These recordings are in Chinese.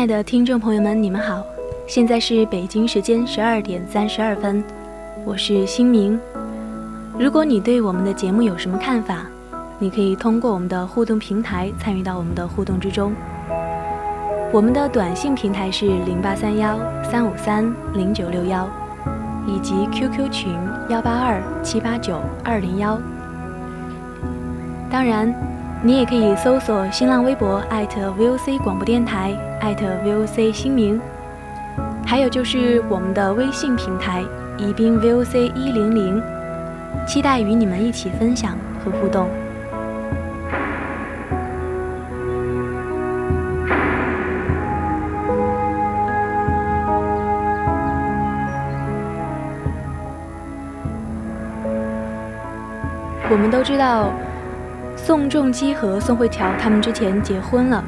亲爱的听众朋友们，你们好，现在是北京时间十二点三十二分，我是新明。如果你对我们的节目有什么看法，你可以通过我们的互动平台参与到我们的互动之中。我们的短信平台是零八三幺三五三零九六幺，以及 QQ 群幺八二七八九二零幺。当然，你也可以搜索新浪微博 @VOC 广播电台艾特 @VOC 新名，还有就是我们的微信平台宜宾 VOC 一零零，期待与你们一起分享和互动。我们都知道，宋仲基和宋慧乔他们之前结婚了，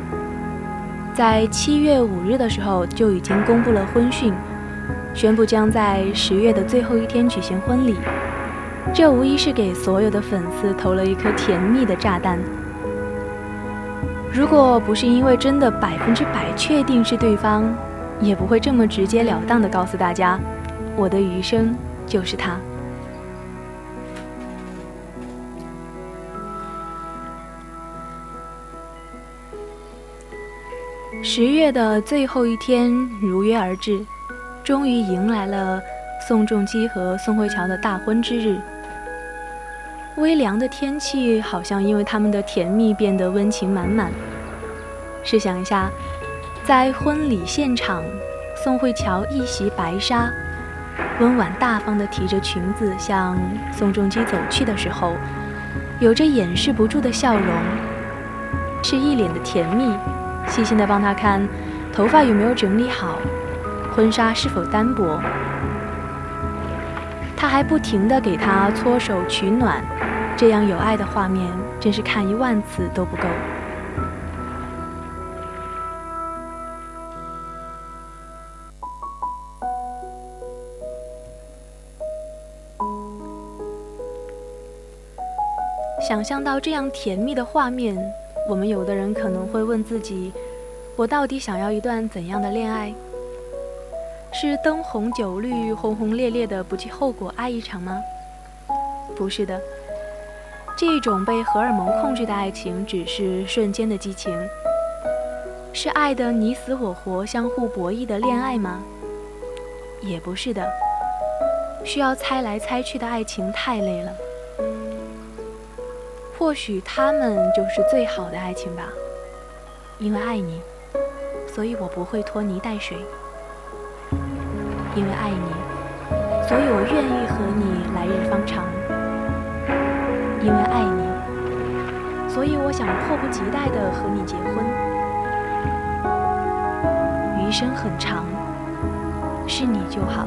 在七月五日的时候就已经公布了婚讯，宣布将在十月的最后一天举行婚礼。这无疑是给所有的粉丝投了一颗甜蜜的炸弹。如果不是因为真的百分之百确定是对方，也不会这么直截了当的告诉大家，我的余生就是他。十月的最后一天如约而至，终于迎来了宋仲基和宋慧乔的大婚之日。微凉的天气好像因为他们的甜蜜变得温情满满。试想一下，在婚礼现场，宋慧乔一袭白纱，温婉大方地提着裙子向宋仲基走去的时候，有着掩饰不住的笑容，是一脸的甜蜜。细心地帮他看头发有没有整理好，婚纱是否单薄。他还不停地给他搓手取暖，这样有爱的画面真是看一万次都不够。想象到这样甜蜜的画面。我们有的人可能会问自己：我到底想要一段怎样的恋爱？是灯红酒绿、轰轰烈烈的不计后果爱一场吗？不是的，这种被荷尔蒙控制的爱情只是瞬间的激情。是爱的你死我活、相互博弈的恋爱吗？也不是的，需要猜来猜去的爱情太累了。或许他们就是最好的爱情吧，因为爱你，所以我不会拖泥带水；因为爱你，所以我愿意和你来日方长；因为爱你，所以我想迫不及待地和你结婚。余生很长，是你就好。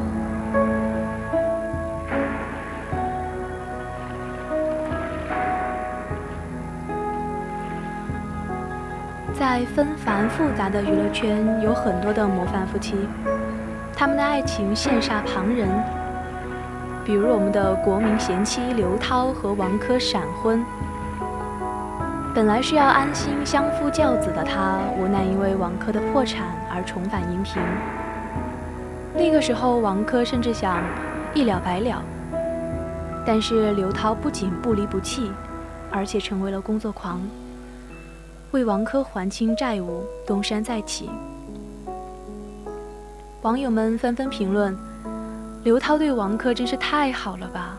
在纷繁复杂的娱乐圈，有很多的模范夫妻，他们的爱情羡煞旁人。比如我们的国民贤妻刘涛和王珂闪婚，本来是要安心相夫教子的他，无奈因为王珂的破产而重返荧屏。那个时候，王珂甚至想一了百了。但是刘涛不仅不离不弃，而且成为了工作狂，为王珂还清债务，东山再起。网友们纷纷评论：“刘涛对王珂真是太好了吧！”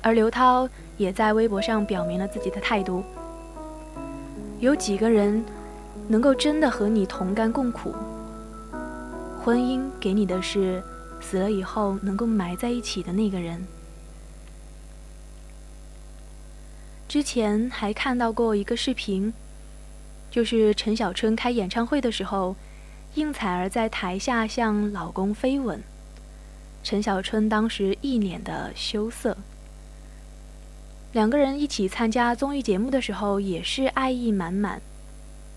而刘涛也在微博上表明了自己的态度：“有几个人能够真的和你同甘共苦？婚姻给你的是。”死了以后能够埋在一起的那个人。之前还看到过一个视频，就是陈小春开演唱会的时候，应采儿在台下向老公飞吻，陈小春当时一脸的羞涩。两个人一起参加综艺节目的时候也是爱意满满，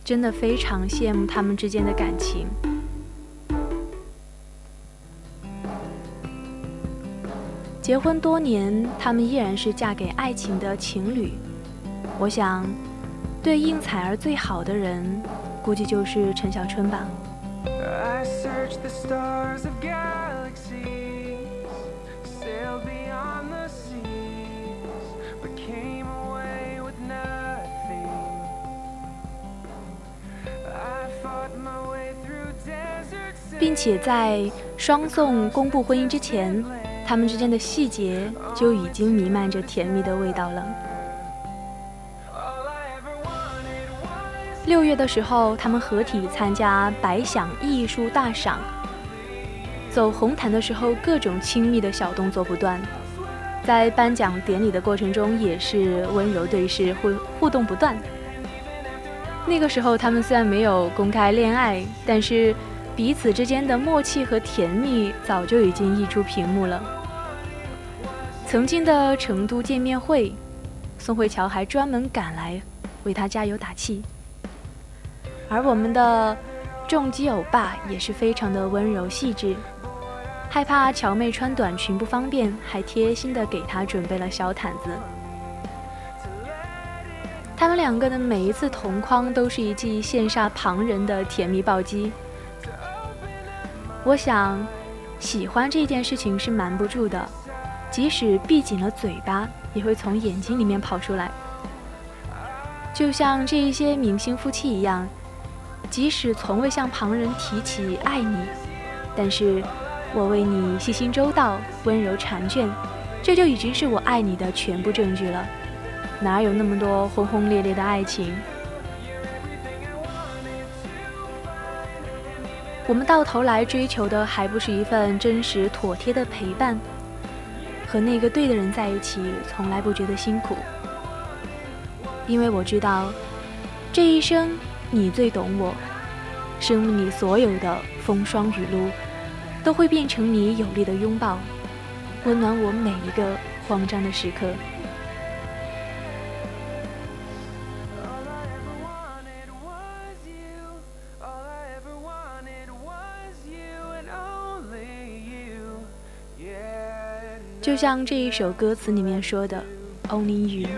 真的非常羡慕他们之间的感情。结婚多年，他们依然是嫁给爱情的情侣。我想，对应采儿最好的人，估计就是陈小春吧。并且在双宋公布婚姻之前。他们之间的细节就已经弥漫着甜蜜的味道了。六月的时候，他们合体参加百想艺术大赏，走红毯的时候，各种亲密的小动作不断，在颁奖典礼的过程中也是温柔对视，互互动不断。那个时候，他们虽然没有公开恋爱，但是。彼此之间的默契和甜蜜早就已经溢出屏幕了。曾经的成都见面会，宋慧乔还专门赶来为他加油打气。而我们的重击欧巴也是非常的温柔细致，害怕乔妹穿短裙不方便，还贴心的给她准备了小毯子。他们两个的每一次同框都是一记羡煞旁人的甜蜜暴击。我想，喜欢这件事情是瞒不住的，即使闭紧了嘴巴，也会从眼睛里面跑出来。就像这一些明星夫妻一样，即使从未向旁人提起爱你，但是我为你细心周到、温柔缠卷，这就已经是我爱你的全部证据了。哪有那么多轰轰烈烈的爱情？我们到头来追求的还不是一份真实妥帖的陪伴，和那个对的人在一起，从来不觉得辛苦，因为我知道，这一生你最懂我，生命里所有的风霜雨露，都会变成你有力的拥抱，温暖我每一个慌张的时刻。就像这一首歌词里面说的，Only you。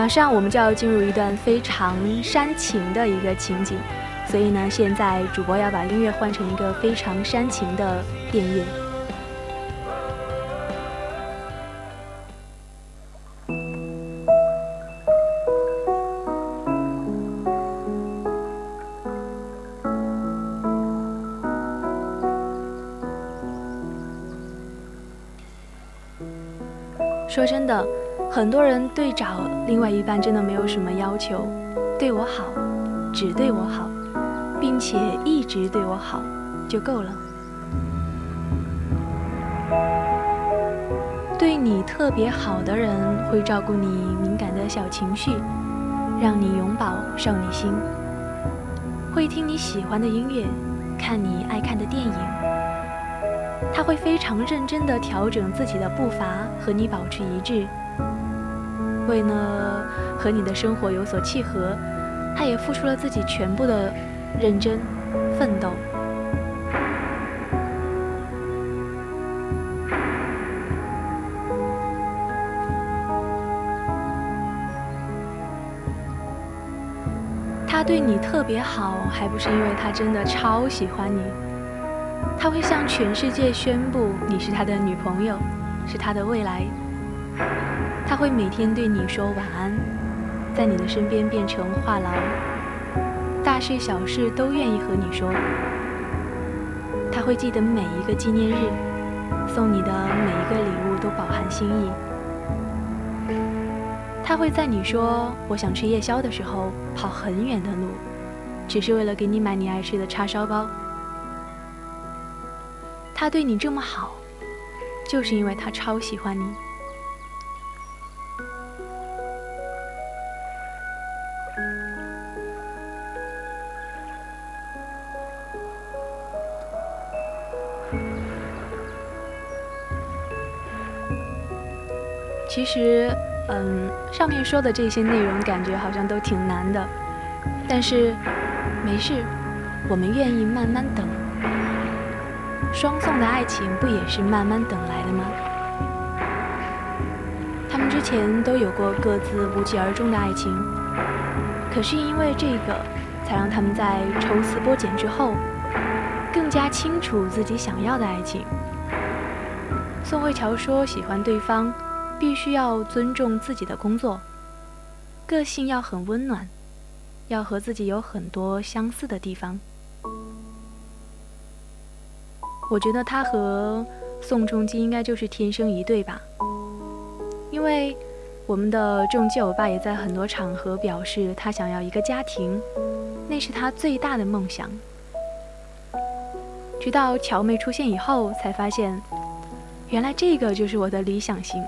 马上我们就要进入一段非常煽情的一个情景。所以呢，现在主播要把音乐换成一个非常煽情的电乐。说真的，很多人对找另外一半真的没有什么要求，对我好，只对我好。并且一直对我好，就够了。对你特别好的人，会照顾你敏感的小情绪，让你永葆少女心；会听你喜欢的音乐，看你爱看的电影。他会非常认真地调整自己的步伐，和你保持一致。为了和你的生活有所契合他也付出了自己全部的认真奋斗。他对你特别好还不是因为他真的超喜欢你。他会向全世界宣布你是他的女朋友是他的未来。他会每天对你说晚安，在你的身边变成话痨，大事小事都愿意和你说。他会记得每一个纪念日，送你的每一个礼物都饱含心意。他会在你说我想吃夜宵的时候跑很远的路，只是为了给你买你爱吃的叉烧包。他对你这么好，就是因为他超喜欢你。其实。嗯，上面说的这些内容感觉好像都挺难的，但是没事，我们愿意慢慢等。双宋的爱情不也是慢慢等来的吗？他们之前都有过各自无疾而终的爱情，可是因为这个，才让他们在抽丝剥茧之后，更加清楚自己想要的爱情。宋慧乔说喜欢对方。必须要尊重自己的工作，个性要很温暖，要和自己有很多相似的地方。我觉得他和宋仲基应该就是天生一对吧？因为我们的仲基欧巴也在很多场合表示他想要一个家庭，那是他最大的梦想。直到乔妹出现以后，才发现，原来这个就是我的理想型。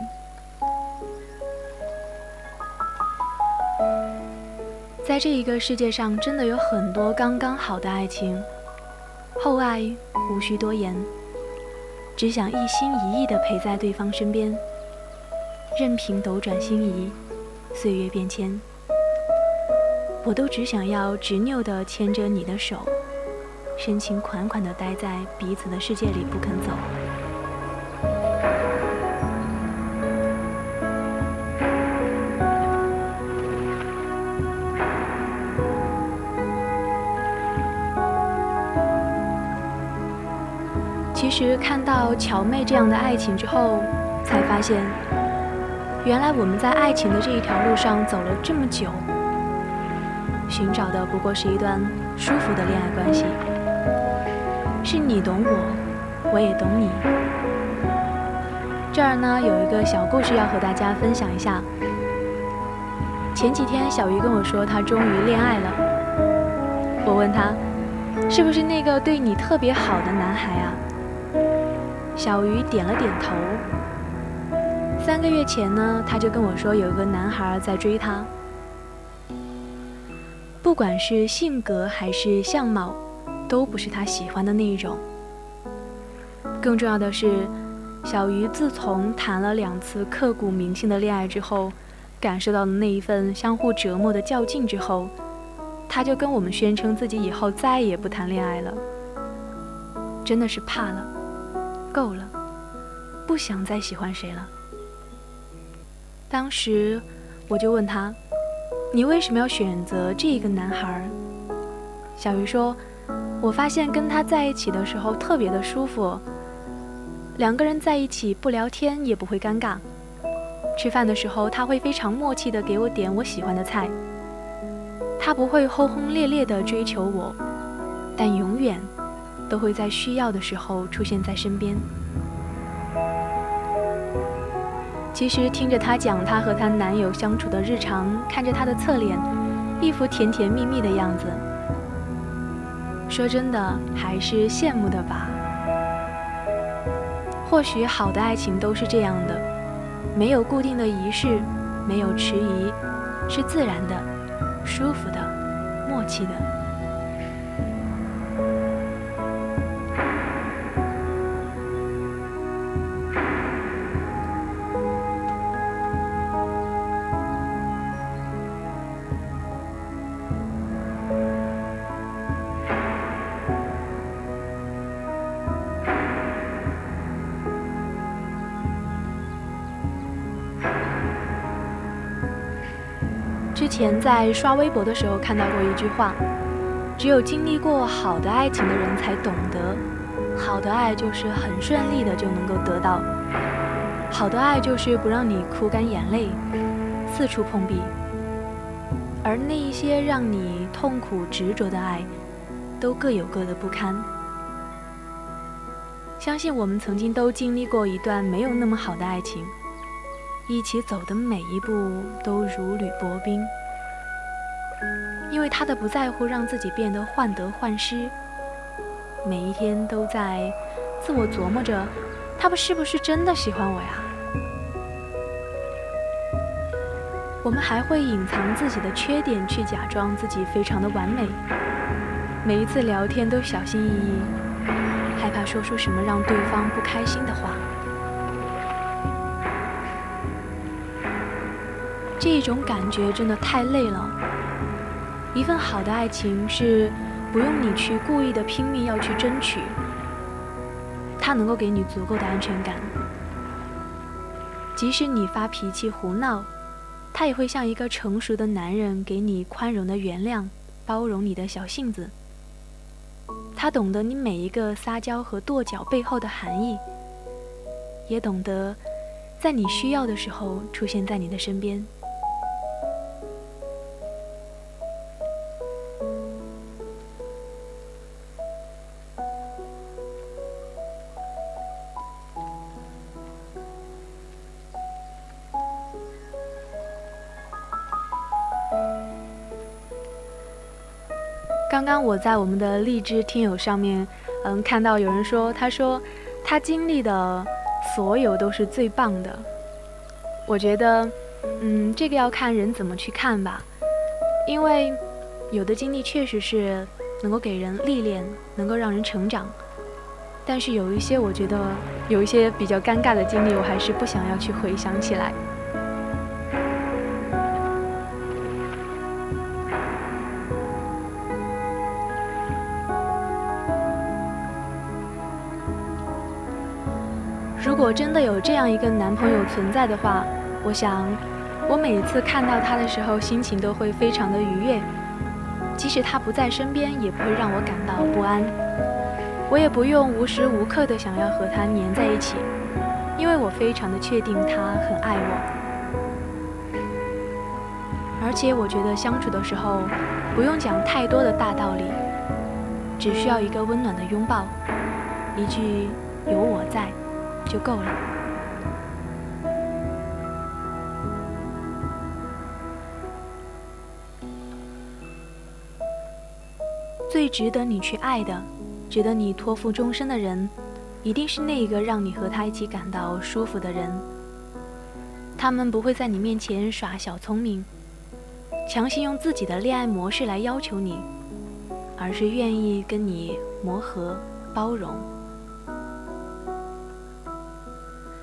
在这一个世界上，真的有很多刚刚好的爱情，厚爱无需多言，只想一心一意地陪在对方身边，任凭斗转星移，岁月变迁，我都只想要执拗地牵着你的手，深情款款地待在彼此的世界里不肯走。实看到乔妹这样的爱情之后，才发现，原来我们在爱情的这一条路上走了这么久，寻找的不过是一段舒服的恋爱关系，是你懂我，我也懂你。这儿呢有一个小故事要和大家分享一下。前几天小鱼跟我说他终于恋爱了，我问他，是不是那个对你特别好的男孩啊？小鱼点了点头。三个月前呢，他就跟我说有一个男孩在追他，不管是性格还是相貌，都不是他喜欢的那一种。更重要的是，小鱼自从谈了两次刻骨铭心的恋爱之后，感受到了那一份相互折磨的较劲之后，他就跟我们宣称自己以后再也不谈恋爱了。真的是怕了。够了，不想再喜欢谁了。当时我就问他：“你为什么要选择这个男孩？”小鱼说：“我发现跟他在一起的时候特别的舒服，两个人在一起不聊天也不会尴尬。吃饭的时候他会非常默契的给我点我喜欢的菜，他不会轰轰烈烈的追求我，但永远。”都会在需要的时候出现在身边。其实听着她讲她和她男友相处的日常，看着她的侧脸，一副甜甜蜜蜜的样子，说真的还是羡慕的吧。或许好的爱情都是这样的，没有固定的仪式，没有迟疑，是自然的、舒服的、默契的。前在刷微博的时候看到过一句话：只有经历过好的爱情的人才懂得，好的爱就是很顺利的就能够得到，好的爱就是不让你哭干眼泪，四处碰壁。而那一些让你痛苦执着的爱，都各有各的不堪。相信我们曾经都经历过一段没有那么好的爱情，一起走的每一步都如履薄冰。他的不在乎，让自己变得患得患失，每一天都在自我琢磨着，他们是不是真的喜欢我呀？我们还会隐藏自己的缺点，去假装自己非常的完美。每一次聊天都小心翼翼，害怕说出什么让对方不开心的话。这种感觉真的太累了。一份好的爱情是不用你去故意的拼命要去争取，它能够给你足够的安全感。即使你发脾气胡闹。他也会像一个成熟的男人，给你宽容的原谅，包容你的小性子。他懂得你每一个撒娇和跺脚背后的含义，也懂得在你需要的时候出现在你的身边。刚刚我在我们的荔枝听友上面，嗯，看到有人说，他说他经历的所有都是最棒的。我觉得，嗯，这个要看人怎么去看吧。因为有的经历确实是能够给人历练，能够让人成长。但是有一些，我觉得有一些比较尴尬的经历，我还是不想要去回想起来。如果真的有这样一个男朋友存在的话，我想，我每次看到他的时候，心情都会非常的愉悦。即使他不在身边，也不会让我感到不安。我也不用无时无刻的想要和他黏在一起，因为我非常的确定他很爱我。而且我觉得相处的时候，不用讲太多的大道理，只需要一个温暖的拥抱，一句“有我在”。就够了。最值得你去爱的，值得你托付终身的人，一定是那个让你和他一起感到舒服的人。他们不会在你面前耍小聪明，强行用自己的恋爱模式来要求你，而是愿意跟你磨合、包容。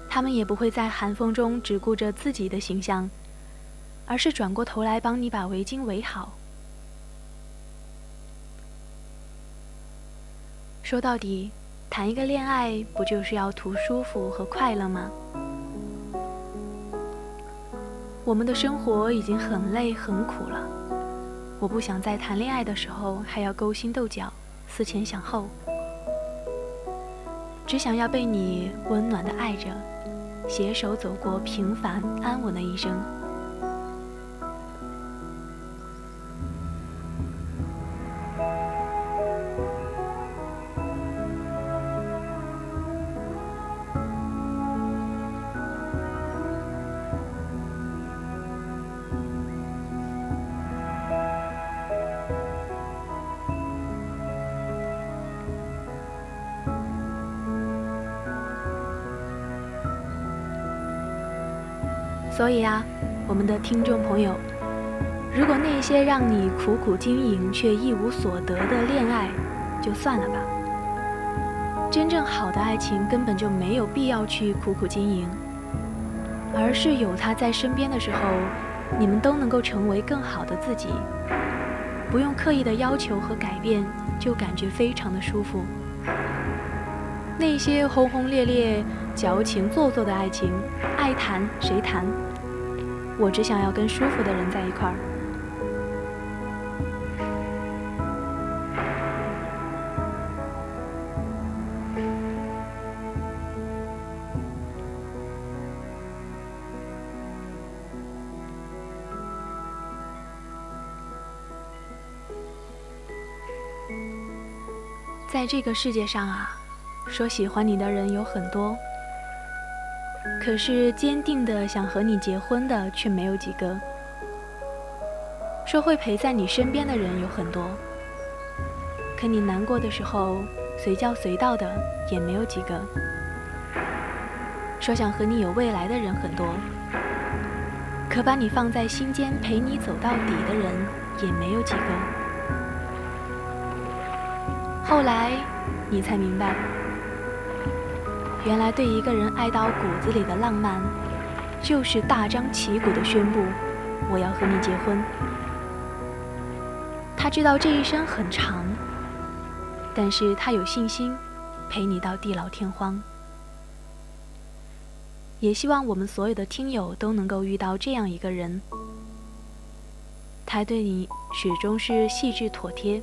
他们也不会在寒风中只顾着自己的形象，而是转过头来帮你把围巾围好。说到底，谈一个恋爱不就是要图舒服和快乐吗？我们的生活已经很累很苦了，我不想在谈恋爱的时候还要勾心斗角、思前想后，只想要被你温暖的爱着。携手走过平凡安稳的一生。所以啊，我们的听众朋友，如果那些让你苦苦经营却一无所得的恋爱，就算了吧。真正好的爱情根本就没有必要去苦苦经营，而是有他在身边的时候，你们都能够成为更好的自己，不用刻意的要求和改变，就感觉非常的舒服。那些轰轰烈烈、矫情做作的爱情，爱谈谁谈？我只想要跟舒服的人在一块儿。在这个世界上啊说喜欢你的人有很多。可是坚定的想和你结婚的却没有几个；说会陪在你身边的人有很多，可你难过的时候随叫随到的也没有几个；说想和你有未来的人很多，可把你放在心间陪你走到底的人也没有几个。后来，你才明白，原来对一个人爱到骨子里的浪漫，就是大张旗鼓的宣布我要和你结婚。他知道这一生很长，但是他有信心陪你到地老天荒。也希望我们所有的听友都能够遇到这样一个人，他对你始终是细致妥帖。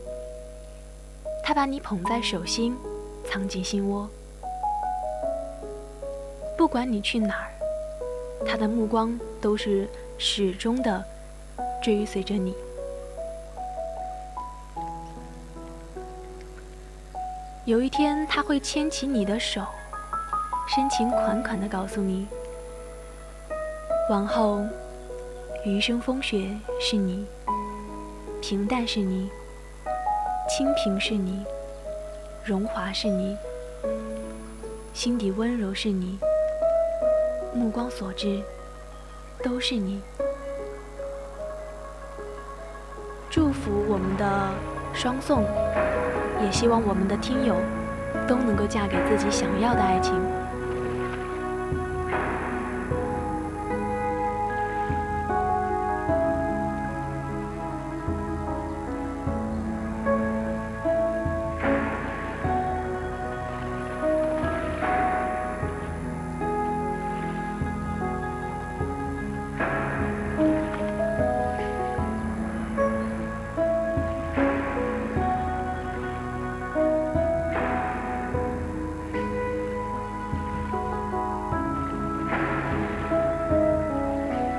他把你捧在手心，藏进心窝。不管你去哪儿，他的目光都是始终的追随着你。有一天，他会牵起你的手，深情款款的告诉你：往后余生风雪是你，平淡是你。清贫是你，荣华是你，心底温柔是你，目光所至都是你。祝福我们的双宋，也希望我们的听友都能够嫁给自己想要的爱情。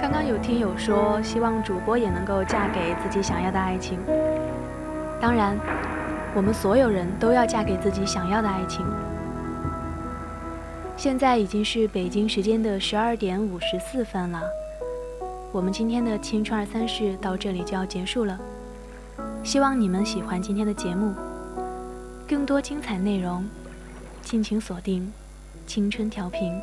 刚刚有听友说，希望主播也能够嫁给自己想要的爱情。当然，我们所有人都要嫁给自己想要的爱情。现在已经是北京时间的十二点五十四分了，我们今天的青春二三事到这里就要结束了。希望你们喜欢今天的节目，更多精彩内容，敬请锁定青春调频。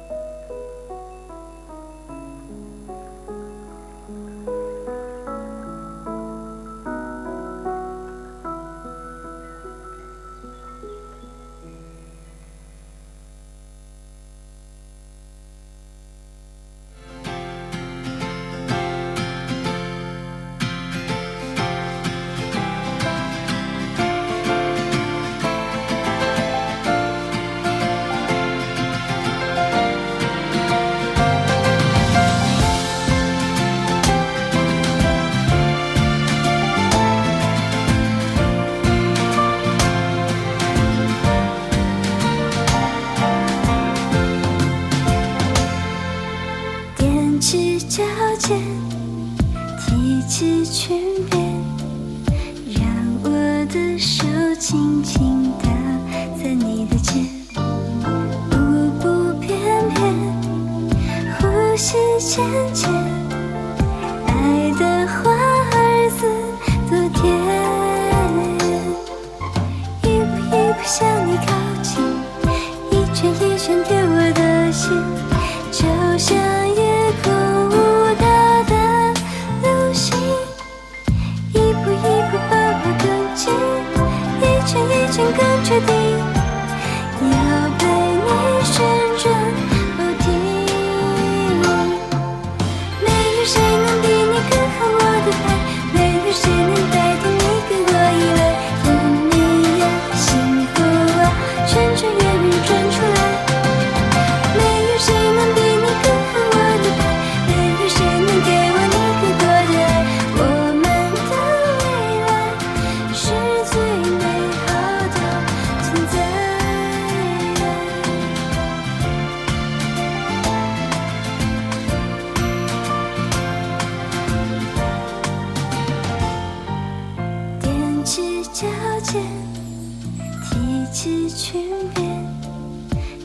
就像夜空舞蹈的流星一步一步抱我更近一圈一圈更确定要陪你旋转不停没有谁能比你更合我的拍没有谁能代替你更脚尖提起裙边，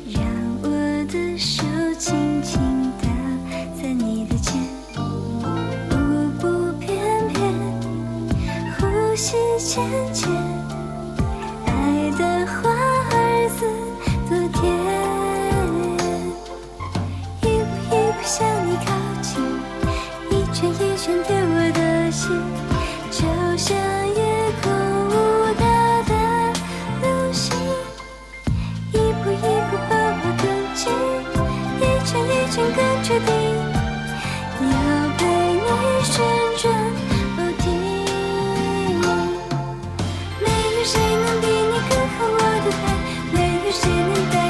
让我的手轻轻搭在你的肩，舞步翩翩，呼吸浅浅，爱的花。一个决定，要对你旋转不停。没有谁能比你更合我的拍，没有谁能。